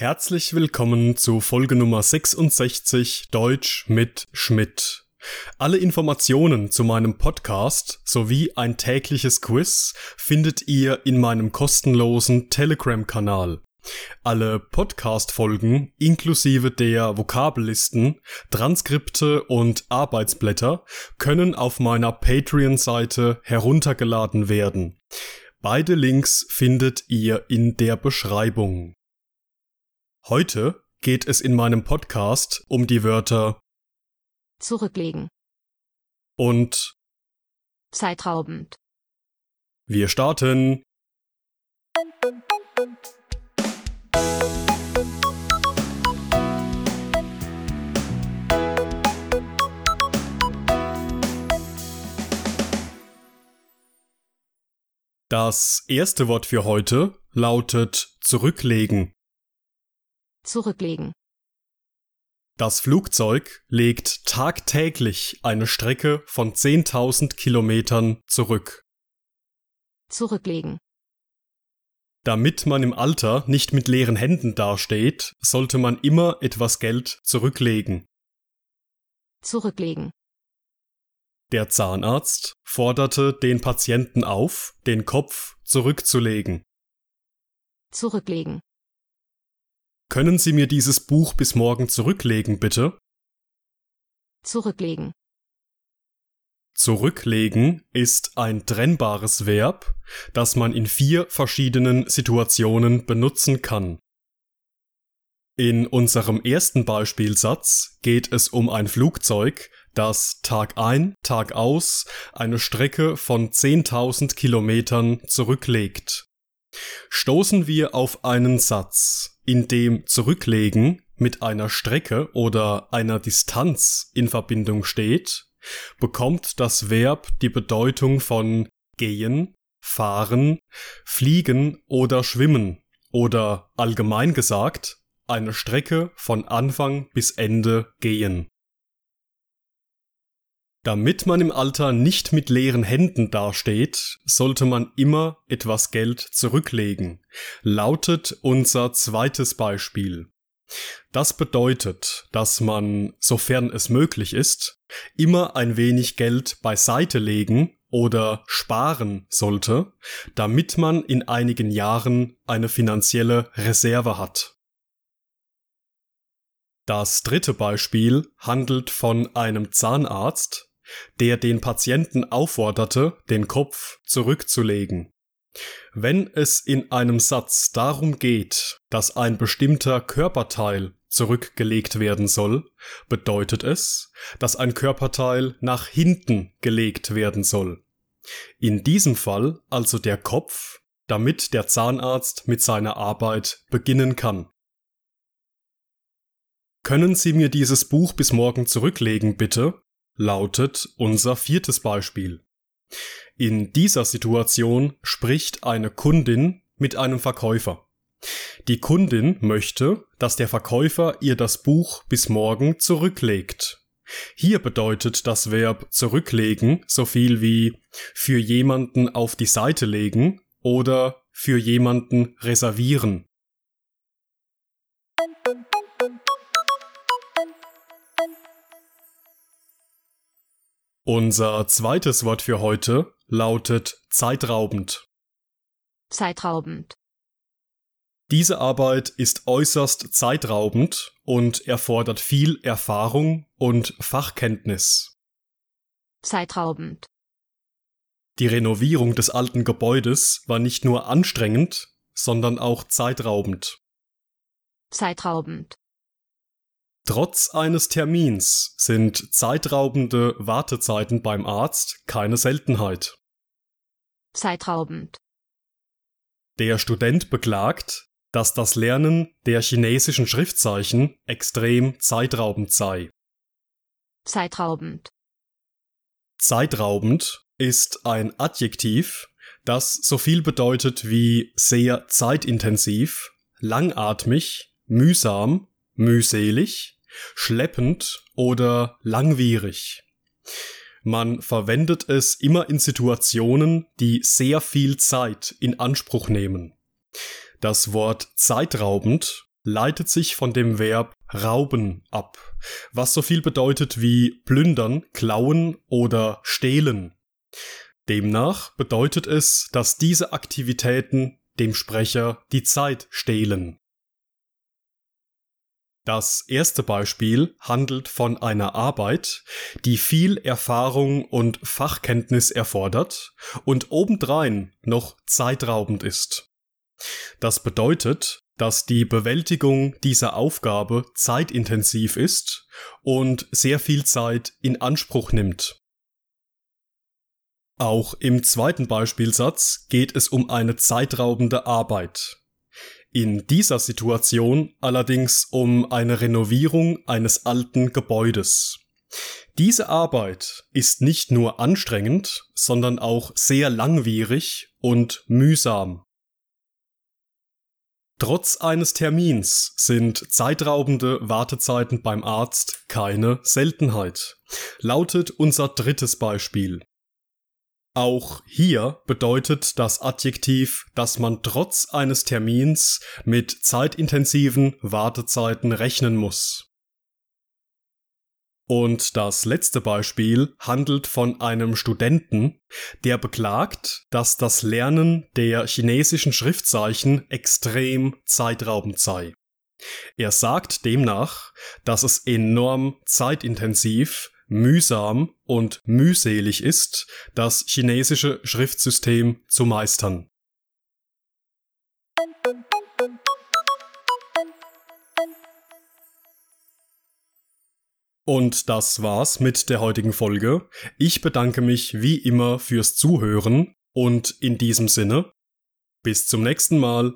Herzlich willkommen zu Folge Nummer 66 Deutsch mit Schmidt. Alle Informationen zu meinem Podcast sowie ein tägliches Quiz findet ihr in meinem kostenlosen Telegram-Kanal. Alle Podcast-Folgen inklusive der Vokabellisten, Transkripte und Arbeitsblätter können auf meiner Patreon-Seite heruntergeladen werden. Beide Links findet ihr in der Beschreibung. Heute geht es in meinem Podcast um die Wörter Zurücklegen. und Zeitraubend. wir starten. Das erste Wort für heute lautet zurücklegen. Zurücklegen. Das Flugzeug legt tagtäglich eine Strecke von 10.000 Kilometern zurück. Zurücklegen. Damit man im Alter nicht mit leeren Händen dasteht, sollte man immer etwas Geld zurücklegen. Zurücklegen. Der Zahnarzt forderte den Patienten auf, den Kopf zurückzulegen. Zurücklegen. Können Sie mir dieses Buch bis morgen zurücklegen, bitte? Zurücklegen. Zurücklegen ist ein trennbares Verb, das man in vier verschiedenen Situationen benutzen kann. In unserem ersten Beispielsatz geht es um ein Flugzeug, das Tag ein, Tag aus eine Strecke von 10.000 Kilometern zurücklegt. Stoßen wir auf einen Satz, in dem zurücklegen mit einer Strecke oder einer Distanz in Verbindung steht, bekommt das Verb die Bedeutung von gehen, fahren, fliegen oder schwimmen oder allgemein gesagt eine Strecke von Anfang bis Ende gehen. Damit man im Alter nicht mit leeren Händen dasteht, sollte man immer etwas Geld zurücklegen, lautet unser zweites Beispiel. Das bedeutet, dass man, sofern es möglich ist, immer ein wenig Geld beiseite legen oder sparen sollte, damit man in einigen Jahren eine finanzielle Reserve hat. Das dritte Beispiel handelt von einem Zahnarzt, der den Patienten aufforderte, den Kopf zurückzulegen. Wenn es in einem Satz darum geht, dass ein bestimmter Körperteil zurückgelegt werden soll, bedeutet es, dass ein Körperteil nach hinten gelegt werden soll. In diesem Fall also der Kopf, damit der Zahnarzt mit seiner Arbeit beginnen kann. Können Sie mir dieses Buch bis morgen zurücklegen, bitte? Lautet unser viertes Beispiel. In dieser Situation spricht eine Kundin mit einem Verkäufer. Die Kundin möchte, dass der Verkäufer ihr das Buch bis morgen zurücklegt. Hier bedeutet das Verb zurücklegen so viel wie für jemanden auf die Seite legen oder für jemanden reservieren. Unser zweites Wort für heute lautet zeitraubend. Zeitraubend. Diese Arbeit ist äußerst zeitraubend und erfordert viel Erfahrung und Fachkenntnis. Zeitraubend. Die Renovierung des alten Gebäudes war nicht nur anstrengend, sondern auch zeitraubend. Zeitraubend. Trotz eines Termins sind zeitraubende Wartezeiten beim Arzt keine Seltenheit. Zeitraubend. Der Student beklagt, dass das Lernen der chinesischen Schriftzeichen extrem zeitraubend sei. Zeitraubend. Zeitraubend ist ein Adjektiv, das so viel bedeutet wie sehr zeitintensiv, langatmig, mühsam, mühselig, schleppend oder langwierig. Man verwendet es immer in Situationen, die sehr viel Zeit in Anspruch nehmen. Das Wort zeitraubend leitet sich von dem Verb rauben ab, was so viel bedeutet wie plündern, klauen oder stehlen. Demnach bedeutet es, dass diese Aktivitäten dem Sprecher die Zeit stehlen. Das erste Beispiel handelt von einer Arbeit, die viel Erfahrung und Fachkenntnis erfordert und obendrein noch zeitraubend ist. Das bedeutet, dass die Bewältigung dieser Aufgabe zeitintensiv ist und sehr viel Zeit in Anspruch nimmt. Auch im zweiten Beispielsatz geht es um eine zeitraubende Arbeit. In dieser Situation allerdings um eine Renovierung eines alten Gebäudes. Diese Arbeit ist nicht nur anstrengend, sondern auch sehr langwierig und mühsam. Trotz eines Termins sind zeitraubende Wartezeiten beim Arzt keine Seltenheit, lautet unser drittes Beispiel. Auch hier bedeutet das Adjektiv, dass man trotz eines Termins mit zeitintensiven Wartezeiten rechnen muss. Und das letzte Beispiel handelt von einem Studenten, der beklagt, dass das Lernen der chinesischen Schriftzeichen extrem zeitraubend sei. Er sagt demnach, dass es enorm zeitintensiv, mühsam und mühselig ist, das chinesische Schriftsystem zu meistern. Und das war's mit der heutigen Folge. Ich bedanke mich wie immer fürs Zuhören und in diesem Sinne, bis zum nächsten Mal.